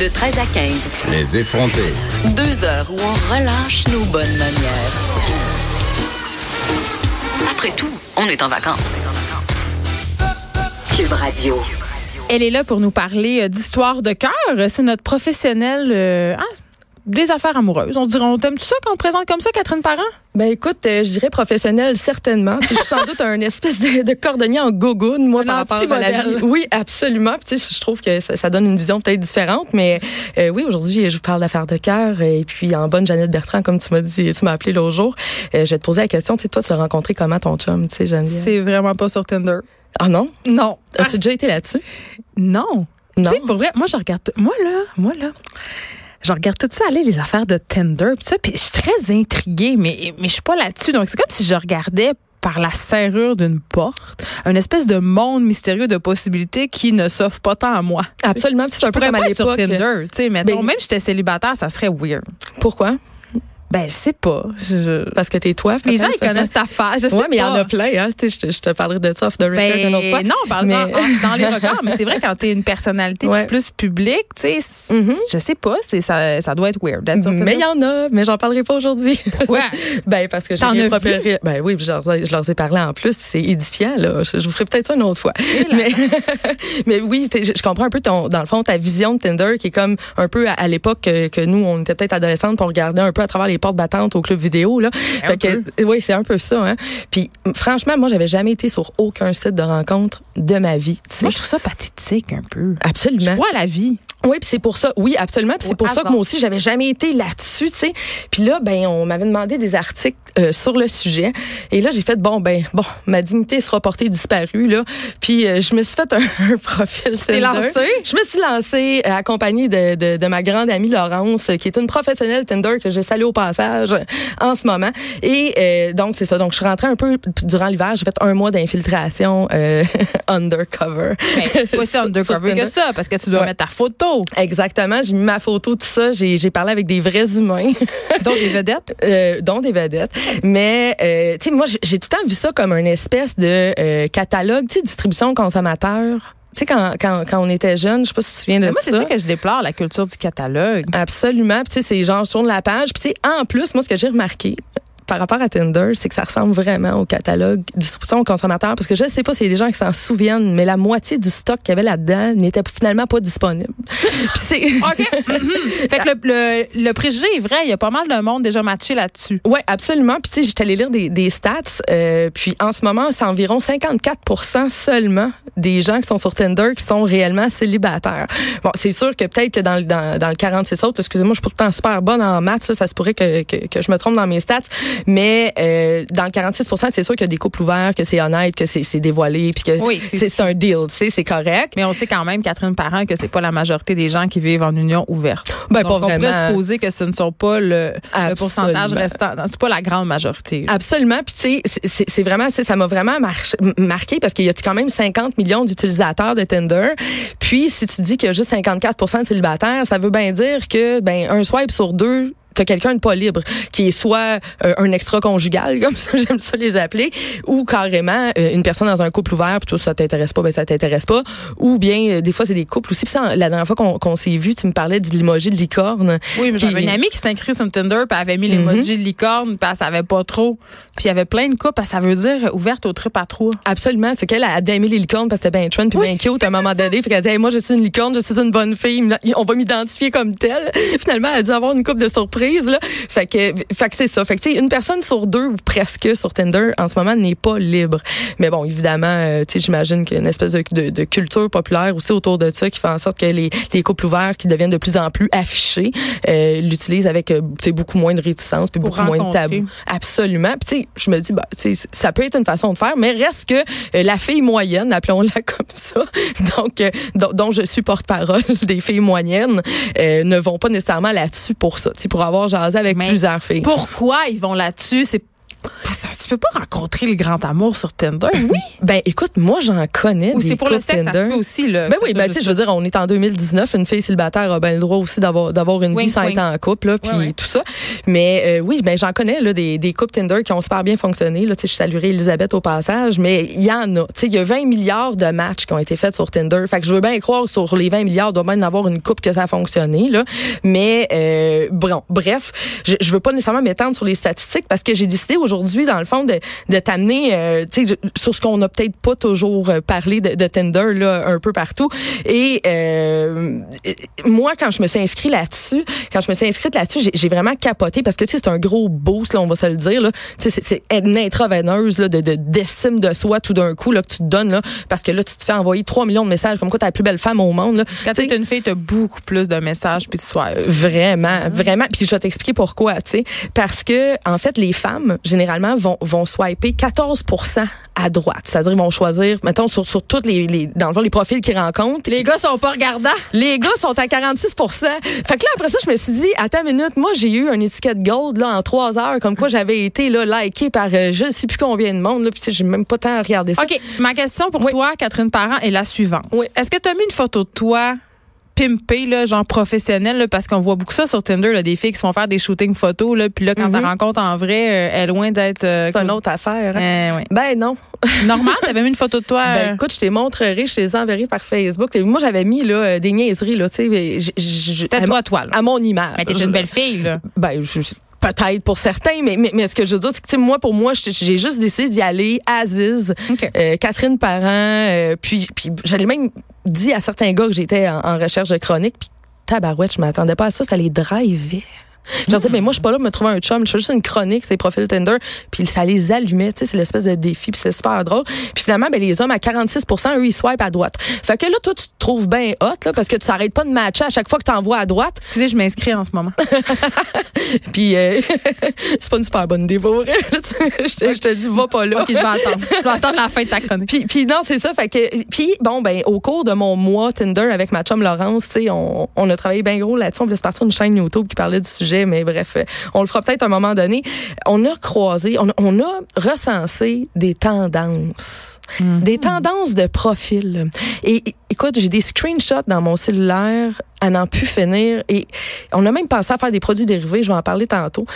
De 13 à 15, Les effrontés. deux heures où on relâche nos bonnes manières. Après tout, on est en vacances. Cube Radio. Elle est là pour nous parler euh, d'histoire de cœur. C'est notre professionnelle euh, ah, des affaires amoureuses. On dirait, on t'aime ça quand on te présente comme ça, Catherine Parent? Ben écoute, euh, je dirais professionnel certainement. je suis sans doute un espèce de, de cordonnier en gogoune, moi, par rapport à la vie. Oui, absolument. Puis, je trouve que ça, ça donne une vision peut-être différente, mais euh, oui, aujourd'hui, je vous parle d'affaires de cœur. Et puis, en bonne Jeannette Bertrand, comme tu m'as dit, tu m'as appelé l'autre jour, euh, je vais te poser la question, tu sais, toi, tu as rencontré comment ton chum, tu sais, Geneviève? C'est vraiment pas sur Tinder. Ah non? Non. As-tu déjà été là-dessus? Non. Non? Tu sais, pour vrai, moi, je regarde. Moi, là, moi, là. Je regarde tout ça aller, les affaires de Tinder, pis ça, puis je suis très intriguée, mais, mais je suis pas là-dessus. Donc, c'est comme si je regardais par la serrure d'une porte, un espèce de monde mystérieux de possibilités qui ne s'offre pas tant à moi. Absolument. C'est un peu comme à l'époque. Tinder, tu sais, mettons, Ben- même si j'étais célibataire, ça serait weird. Pourquoi? Ben, je sais pas. Je- Parce que t'es toi. Les gens, ils connaissent ta face. Je sais Ouais, mais il y en a plein, hein. Je te, je te parlerai de ça off the record une autre fois. Ben, non, par Mais- exemple, en- dans les regards, mais c'est vrai quand t'es une personnalité Ouais. plus publique, tu sais, c- Mhm. je sais pas, ça, ça doit être weird. sur Mais il y en a, mais j'en parlerai pas aujourd'hui. Pourquoi? ben parce que j'ai rien préparé. Ben oui, je leur, je leur ai parlé en plus, c'est édifiant là. Je, je vous ferai peut-être ça une autre fois. Mais, mais oui, je comprends un peu ton, dans le fond ta vision de Tinder qui est comme un peu à, à l'époque que, que nous on était peut-être adolescentes, pour regarder un peu à travers les portes battantes au club vidéo là. Que oui, c'est un peu ça. Hein. Puis franchement, moi j'avais jamais été sur aucun site de rencontre de ma vie. Moi, je trouve ça pathétique un peu. Je Absolument. crois à la vie. Oui, puis c'est pour ça. Oui, absolument. Puis c'est pour ça que moi aussi, j'avais jamais été là-dessus, tu sais. Puis là, ben, on m'avait demandé des articles euh, sur le sujet. Et là, j'ai fait bon, ben, bon, ma dignité sera portée disparue là. Puis euh, je me suis fait un, un profil. t'es Tinder. lancée? Je me suis lancée euh, accompagnée de, de, de ma grande amie Laurence, euh, qui est une professionnelle Tinder que je salue au passage euh, en ce moment. Et euh, donc c'est ça. Donc je suis rentrée un peu durant l'hiver. J'ai fait un mois d'infiltration euh, undercover. Mais pas si undercover que ça, parce que tu dois Ouais. mettre ta photo, Exactement, j'ai mis ma photo, tout ça. J'ai j'ai parlé avec des vrais humains, dont des vedettes? euh, dont des vedettes. Mais, euh, tu sais, moi, j'ai- tout le temps vu ça comme une espèce de euh, catalogue, tu sais, distribution consommateur. Tu sais, quand, quand, quand on était jeune, je sais pas si tu te souviens de Mais moi, c'est ça. ça que je déplore, la culture du catalogue. Absolument. Puis tu sais, c'est genre, je tourne la page. Puis tu sais, en plus, moi, ce que j'ai remarqué par rapport à Tinder, c'est que ça ressemble vraiment au catalogue distribution aux consommateurs. Parce que je ne sais pas s'il y a des gens qui s'en souviennent, mais la moitié du stock qu'il y avait là-dedans n'était finalement pas disponible. C'est... OK. Mhm. Fait que le, le, le préjugé est vrai, il y a pas mal de monde déjà matché là-dessus. Ouais, absolument. Puis tu sais, j'étais allée lire des, des stats. euh, puis en ce moment, c'est environ 54% seulement des gens qui sont sur Tinder qui sont réellement célibataires. Bon, c'est sûr que peut-être que dans, le- dans, dans le 46 autres, excusez-moi, je suis pourtant super bonne en maths, ça, ça se pourrait que, que, que je me trompe dans mes stats. Mais euh, dans le 46% c'est sûr qu'il y a des couples ouverts, que c'est honnête, que c'est c'est dévoilé, puis que Oui, c'est- un deal, tu sais, c'est correct. Mais on sait quand même, Catherine Parent, que c'est pas la majorité des gens qui vivent en union ouverte. Ben, Donc, pas on pourrait vraiment. supposer que ce ne sont pas le, le pourcentage restant. C'est pas la grande majorité. là. Absolument. Puis tu sais, c'est- vraiment, ça m'a vraiment marqué parce qu'il y a quand même 50 millions d'utilisateurs de Tinder. Puis si tu dis qu'il y a juste 54 de célibataires, ça veut bien dire que ben un swipe sur deux t'as quelqu'un de pas libre qui est soit euh, un extra conjugal comme ça j'aime ça les appeler ou carrément euh, une personne dans un couple ouvert puis toi ça t'intéresse pas ben ça t'intéresse pas ou bien euh, des fois c'est des couples aussi puis ça, la dernière fois qu'on s'est vu tu me parlais du limoji de licorne Oui, mais qui- j'avais une amie qui s'était inscrite sur Tinder, puis elle avait mis Mhm. l'emoji de licorne, puis elle savait pas trop. Puis il y avait plein de couples, ça veut dire ouverte au trip à trois. Absolument. C'est qu'elle a bien aimé les licornes parce que c'était bien trend puis bien cute à un moment donné. Fait qu'elle dit, Hey, moi, je suis une licorne, je suis une bonne fille. On va m'identifier comme telle. Finalement, elle a dû avoir une coupe de surprises surprise, là. Fait que, fait que c'est ça. Fait que, une personne sur deux ou presque sur Tinder en ce moment n'est pas libre. Mais bon, évidemment, euh, tu sais, j'imagine qu'il y a une espèce de, de, de culture populaire aussi autour de ça qui fait en sorte que les, les couples ouverts qui deviennent de plus en plus affichés euh, l'utilisent avec euh, tu sais, beaucoup moins de réticence puis Pour beaucoup moins de tabou. Absolument. Puis tu sais, je me dis bah tu sais ça peut être une façon de faire mais reste que euh, la fille moyenne, appelons-la comme ça, donc dont, dont je suis porte-parole des filles moyennes ne vont pas nécessairement là-dessus pour ça, tu sais pour avoir jasé avec Mais plusieurs filles. Pourquoi ils vont là-dessus? C'est ça, tu peux pas rencontrer le grand amour sur Tinder. Oui. Ben écoute, moi j'en connais Ou c'est pour le sexe, ça se Tinder. peut aussi. Là, Ben oui, ça ben tu sais, je veux dire, on est en 2019, une fille célibataire a ben le droit aussi d'avoir d'avoir une Wink, vie sans wink. être en couple, là, puis Ouais, ouais. tout ça. Mais euh, oui, ben j'en connais là des, des couples Tinder qui ont super bien fonctionné. Là, tu sais, je saluerai Elisabeth au passage, mais il y en a. Tu sais, il y a 20 milliards de matchs qui ont été faits sur Tinder. Fait que je veux bien croire sur les 20 milliards, il doit bien avoir une coupe que ça a fonctionné là. Mais euh, bon, bref, je, je veux pas nécessairement m'étendre sur les statistiques parce que j'ai décidé aujourd'hui, dans le fond, de, de t'amener, euh, tu sur ce qu'on n'a peut-être pas toujours euh, parlé de, de Tinder là, un peu partout. Et euh, moi, quand je me suis inscrite là-dessus, quand je me suis inscrite là-dessus, j'ai- vraiment capoté parce que tu sais, c'est un gros boost, là, on va se le dire. Là. Tu sais, c'est- une intraveineuse là, de de- d'estime de, soi tout d'un coup là, que tu te donnes là, parce que là, tu te fais envoyer 3 millions de messages comme quoi t'es la plus belle femme au monde. Là. Quand Tu t'es une fille, t'as beaucoup plus de messages puis de soir. Vraiment, vraiment. Puis je vais t'expliquer pourquoi, tu sais. Parce que, en fait, les femmes, généralement, vont, vont swiper 14 à droite. C'est-à-dire, ils vont choisir, mettons, sur, sur toutes les, les, dans le fond, les profils qu'ils rencontrent. Les gars sont pas regardants. Les gars sont à 46 Fait que là, après ça, je me suis dit, attends une minute, moi, j'ai eu une étiquette gold, là, en trois heures, comme quoi j'avais été, là, liké par euh, je sais plus combien de monde, là, puis j'ai même pas tant regardé ça. OK, ma question pour Oui. toi, Catherine Parent, est la suivante. Oui. Est-ce que tu as mis une photo de toi pimpée, là, genre professionnelle, là, parce qu'on voit beaucoup ça sur Tinder, là, des filles qui se font faire des shootings photos, là, puis là, quand Mhm. tu rencontres en vrai, euh, elle est loin d'être... euh, C'est une autre affaire. hein. Ouais. Ben non. Normal, t'avais mis une photo de toi. Ben euh, écoute, je te montrerai, je enverrai par Facebook. Moi, j'avais mis là des niaiseries là, tu sais, C'était à, toi, toi, là. à mon image. Mais t'es une belle fille, là. Ben je- peut-être pour certains, mais, mais, mais ce que je veux dire, c'est que moi, pour moi, j'ai juste décidé d'y aller. Aziz, euh, Catherine Parent, euh, puis, puis j'allais même dit à certains gars que j'étais en, en recherche de chronique, puis tabarouette, je m'attendais pas à ça, ça les drivait. Je leur disais, mais moi, je suis pas là pour me trouver un chum. Je fais juste une chronique, c'est profils Tinder. Puis ça les allumait. Tu sais, c'est l'espèce de défi. Puis c'est super drôle. Puis finalement, ben, les hommes à 46 eux, ils swipent à droite. Fait que là, toi, tu te trouves bien hot, là, parce que tu s'arrêtes pas de matcher à chaque fois que tu envoies à droite. Excusez, je m'inscris en ce moment. Puis euh, c'est pas une super bonne idée pour vrai. je, te, dis, va pas là. OK, je vais attendre. Je vais attendre la fin de ta chronique. Puis, puis non, c'est ça. Fait que, puis bon, ben au cours de mon mois Tinder avec ma chum Laurence, tu sais, on, on a travaillé bien gros là-dessus. On voulait se partir une chaîne YouTube qui parlait du sujet, mais bref, euh, on le fera peut-être à un moment donné. On a croisé, on, on a recensé des tendances. Des tendances de profil. Et et, écoute, j'ai des screenshots dans mon cellulaire à n'en plus finir. Et on a même pensé à faire des produits dérivés, je vais en parler tantôt.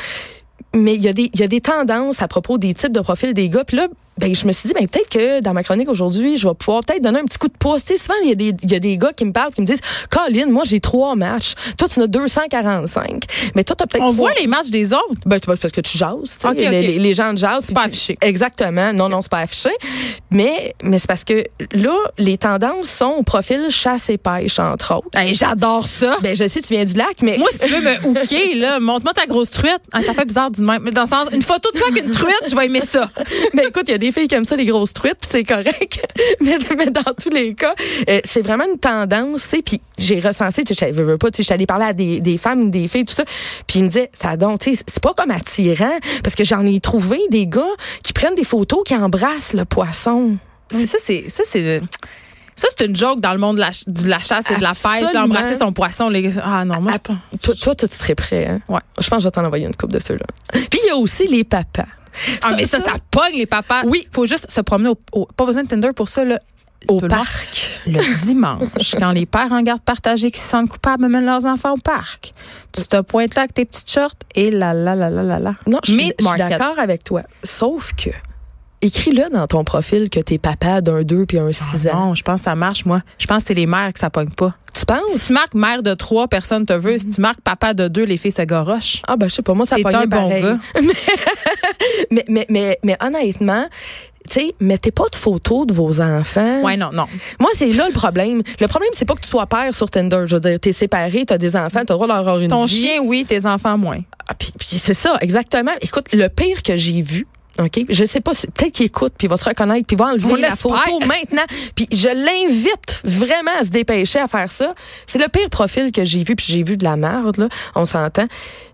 Mais il y, a des, il y a des tendances à propos des types de profils des gars. Puis là, ben, je me suis dit, ben, peut-être que dans ma chronique aujourd'hui, je vais pouvoir peut-être donner un petit coup de pouce. Tu sais, souvent, il y, a des, il y a des gars qui me parlent, qui me disent, Colin, moi, j'ai trois matchs. Toi, tu en as 245. Mais toi, t'as peut-être On trois- voit les matchs des autres? ben, c'est parce que tu jases. tu sais. Ok, ok. Les, les- gens jasent. C'est pas affiché. Exactement. Non, non, c'est pas affiché. Mais, mais c'est parce que là, les tendances sont au profil chasse et pêche, entre autres. Hey, J'adore ça. Ben, je sais, tu viens du lac, mais. Moi, si tu veux me hooker, là, montre-moi ta grosse truite. Ah, ça fait bizarre du même. Mais dans le sens, une photo de toi avec une truite, je vais aimer ça. Ben écoute, il y a des filles qui aiment ça, les grosses truites, puis c'est correct. mais, mais dans tous les cas, euh, c'est vraiment une tendance, tu sais. Puis j'ai recensé, tu sais, je veux pas, tu sais, je suis allée parler à des, des femmes, des filles, tout ça. Puis ils me disaient, ça donc, tu sais, c'est pas comme attirant, parce que j'en ai trouvé des gars qui prennent des photos, qui embrassent le poisson. Ça, c'est. Ça, c'est. Ça, c'est une joke dans le monde de la, ch- de la chasse et de la pêche, d'embrasser son poisson. Les... gars. Ah non, moi, je. Toi, toi, tu serais prêt, hein? Ouais. Je pense que je vais t'en envoyer une coupe de ceux-là. Puis il y a aussi les papas. Ah, mais ça, ça pogne les papas. Oui. Faut juste se promener au. au- pas besoin de Tinder pour ça, là. Au Tout parc. Le dimanche, quand les pères en garde partagée qui se sentent coupables amènent leurs enfants au parc, tu te pointes là avec tes petites shorts et là, là, là, là, là, là. Non, je suis je suis d'accord avec toi. Sauf que, écris-le dans ton profil que t'es papa d'un 2 puis un 6 ans. Non, je pense que ça marche, moi. Je pense que c'est les mères que ça pogne pas. Tu Si penses? tu marques mère de trois, personne te veut. Si tu marques papa de deux, les filles se gorochent. Ah, ben, je sais pas, moi, ça pognait un bon gars. mais, mais, mais, mais honnêtement, tu sais, mettez pas de photos de vos enfants. Ouais, non, non. Moi, c'est là le problème. Le problème, c'est pas que tu sois père sur Tinder. Je veux dire, t'es séparé, t'as des enfants, t'as le droit d'avoir une Ton vie. chien, oui, tes enfants, moins. Ah, puis, puis c'est ça, exactement. Écoute, le pire que j'ai vu, OK? Je sais pas, si- peut-être qu'il écoute, puis il va se reconnaître, puis il va On enlever la photo maintenant. Puis je l'invite vraiment à se dépêcher à faire ça. C'est le pire profil que j'ai vu, puis j'ai vu de la merde, là, on s'entend.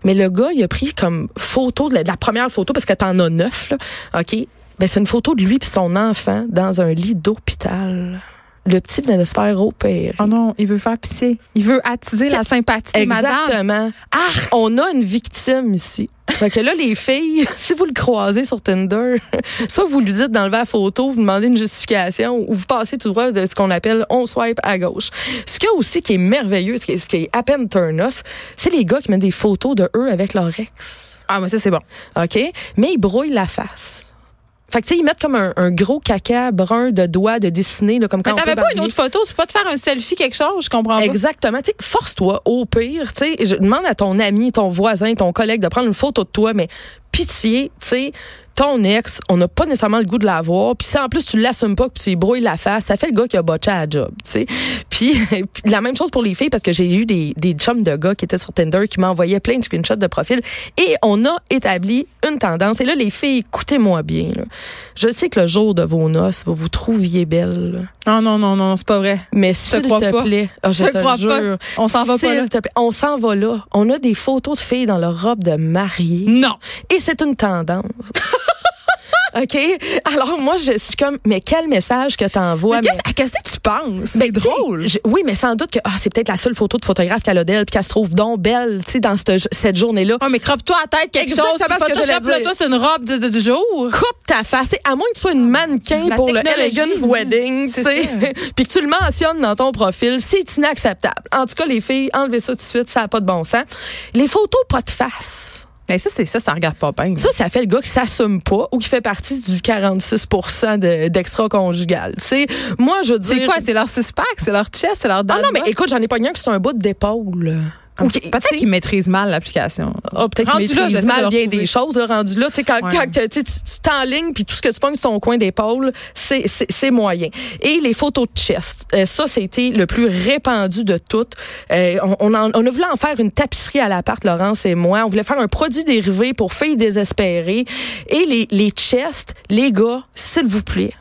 Mais le gars, il a pris comme photo, de la, de la première photo, parce que t'en as neuf, là, OK? Ben, c'est une photo de lui puis son enfant dans un lit d'hôpital. Le petit venait de se faire opérer. Oh non, il veut faire pisser. Il veut attiser la sympathie de madame. Exactement. Ah, on a une victime ici. Fait que là, les filles, si vous le croisez sur Tinder, soit vous lui dites d'enlever la photo, vous demandez une justification, ou vous passez tout droit de ce qu'on appelle on swipe à gauche. Ce qu'il y a aussi qui est merveilleux, ce qui est, ce qui est à peine turn off, c'est les gars qui mettent des photos de eux avec leur ex. Ah, mais ça, c'est bon. OK? Mais ils brouillent la face. Fait que, tu sais, ils mettent comme un, un gros caca brun de doigts de dessiner, là, comme quand Mais t'avais pas une autre photo? C'est pas de faire un selfie, quelque chose? Je comprends pas. Exactement. Tu sais, force-toi, au pire, tu sais, je demande à ton ami, ton voisin, ton collègue de prendre une photo de toi, mais pitié, tu sais, ton ex, on n'a pas nécessairement le goût de la voir. Puis si en plus tu l'assumes pas, que tu brouilles la face, ça fait le gars qui a botché à la job, tu sais. Puis, la même chose pour les filles parce que j'ai eu des, des chums de gars qui étaient sur Tinder qui m'envoyaient plein de screenshots de profil et on a établi une tendance. Et là, les filles, écoutez-moi bien. là. Je sais que le jour de vos noces, vous vous trouviez belle. là. Non, non, non, non, c'est pas vrai. Mais te s'il crois te pas. plaît, ah, je Je te crois jure, pas. On s'en va pas s'il là. te plaît, on s'en va là. On a des photos de filles dans leur robe de mariée. Non. Et c'est une tendance. OK? Alors, moi, je suis comme, mais quel message que t'envoies? Mais mais- qu'est-ce à qu'est-ce que tu penses? ben, C'est drôle. tu je- oui, mais sans doute que ah, c'est peut-être la seule photo de photographe qu'elle a d'elle, puis qu'elle se trouve donc belle, tu sais, dans cette, cette journée-là. Ouais, mais croppe-toi à tête quelque Exactement chose. puis ce que j'allais Photoshop-le dire. tous une robe de- de- du jour. Coupe ta face, à moins que tu sois une mannequin La pour le Elegant Wedding, tu c'est sais, ça. puis que tu le mentionnes dans ton profil, c'est inacceptable. En tout cas, les filles, enlevez ça tout de suite, ça n'a pas de bon sens. Les photos pas de face. Mais ça, c'est ça, ça regarde pas bien. Ça, ça fait le gars qui s'assume pas ou qui fait partie du 46 de- d'extra-conjugal. Sais, moi, je dire... c'est quoi? C'est leur six-pack, c'est leur chest, c'est leur Ah dad non, mais écoute, j'en ai pas un que c'est un bout d'épaule. Ah, Ok, Peut-être qu'ils maîtrisent mal l'application. Ah, peut-être Rendu qu'il là, maîtrise j'essaie de mal bien des choses. Là, rendu là, quand, Ouais. quand, tu t'enlignes puis tout ce que tu pognes sur ton coin d'épaule, c'est moyen. Et les photos de chest, euh, ça, c'était le plus répandu de toutes. Euh, on, on, en- on a voulu en faire une tapisserie à l'appart, Laurence et moi. On voulait faire un produit dérivé pour filles désespérées. Et les, les chests, les gars, s'il vous plaît,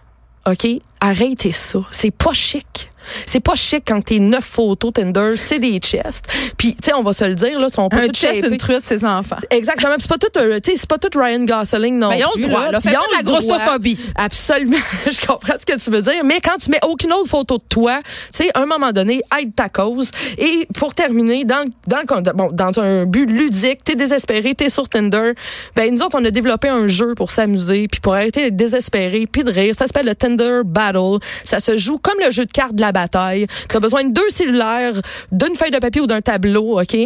OK, arrêtez ça. C'est pas chic. C'est pas chic quand t'es neuf photos Tinder, c'est des chests. Puis, tu sais, on va se le dire, là, sont pas Un chest, une truite, ses enfants. Exactement. C'est pas tout, euh, tu sais, c'est pas tout Ryan Gosling non Ben, ils ont le droit, là. Ils ont de la grossophobie. Absolument. Je comprends ce que tu veux dire. Mais quand tu mets aucune autre photo de toi, tu sais, à un moment donné, aide ta cause. Et pour terminer, dans, dans, bon, dans un but ludique, t'es désespéré, t'es sur Tinder. Ben, nous autres, on a développé un jeu pour s'amuser, puis pour arrêter d'être désespéré, puis de rire. Ça s'appelle le Tinder Battle. Ça se joue comme le jeu de cartes de la bataille. T'as besoin de deux cellulaires, d'une feuille de papier ou d'un tableau, OK?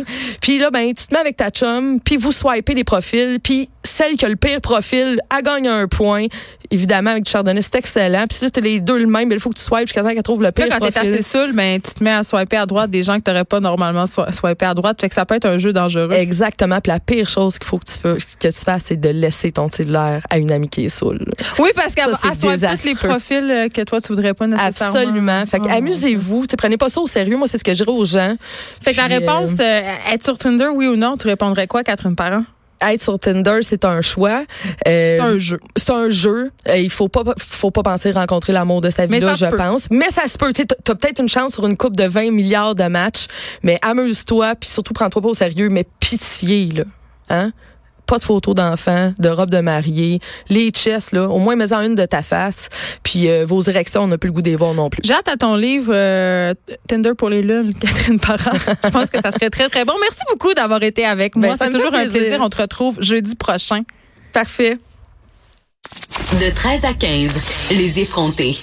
Puis là, ben, tu te mets avec ta chum, puis vous swipez les profils, puis celle qui a le pire profil, elle gagne un point. Évidemment, avec du chardonnay, c'est excellent. Puis si t'es les deux le même, il faut que tu swipes jusqu'à temps qu'elle trouve le pire Là, quand t'es profil. assez saoul, ben, tu te mets à swiper à droite des gens que t'aurais pas normalement swi- swipé à droite. Fait que ça peut être un jeu dangereux. Exactement. Puis la pire chose qu'il faut que tu, fais- que tu fasses, c'est de laisser ton cellulaire à une amie qui est saoule. Oui, parce qu'elle swipe tous les profils euh, que toi, tu voudrais pas nécessairement. Absolument. Fait que Oh, amusez-vous. Prenez pas ça au sérieux. Moi, c'est ce que je dirais aux gens. Fait que la Puis, euh, réponse, euh, être sur Tinder, oui ou non, tu répondrais quoi, Catherine Parent? Être sur Tinder, c'est un choix. Euh, C'est un jeu. C'est un jeu. Euh, il faut pas, faut pas penser rencontrer l'amour de sa vie là, je peut. pense. Mais ça se peut. Tu t'as peut-être une chance sur une coupe de 20 milliards de matchs, mais amuse-toi, puis surtout prends-toi pas au sérieux, mais pitié là, hein? Pas de photos d'enfants, de robe de mariée, les chests là, au moins mets-en une de ta face, puis euh, vos érections, on n'a plus le goût des voir non plus. J'ai hâte à ton livre euh, Tinder pour les lunes, Catherine Parent. Je pense que ça serait très, très bon. Merci beaucoup d'avoir été avec moi. Ben, ça C'est toujours un plaisir. plaisir. On te retrouve jeudi prochain. Parfait. De 13 à 15, les effrontés.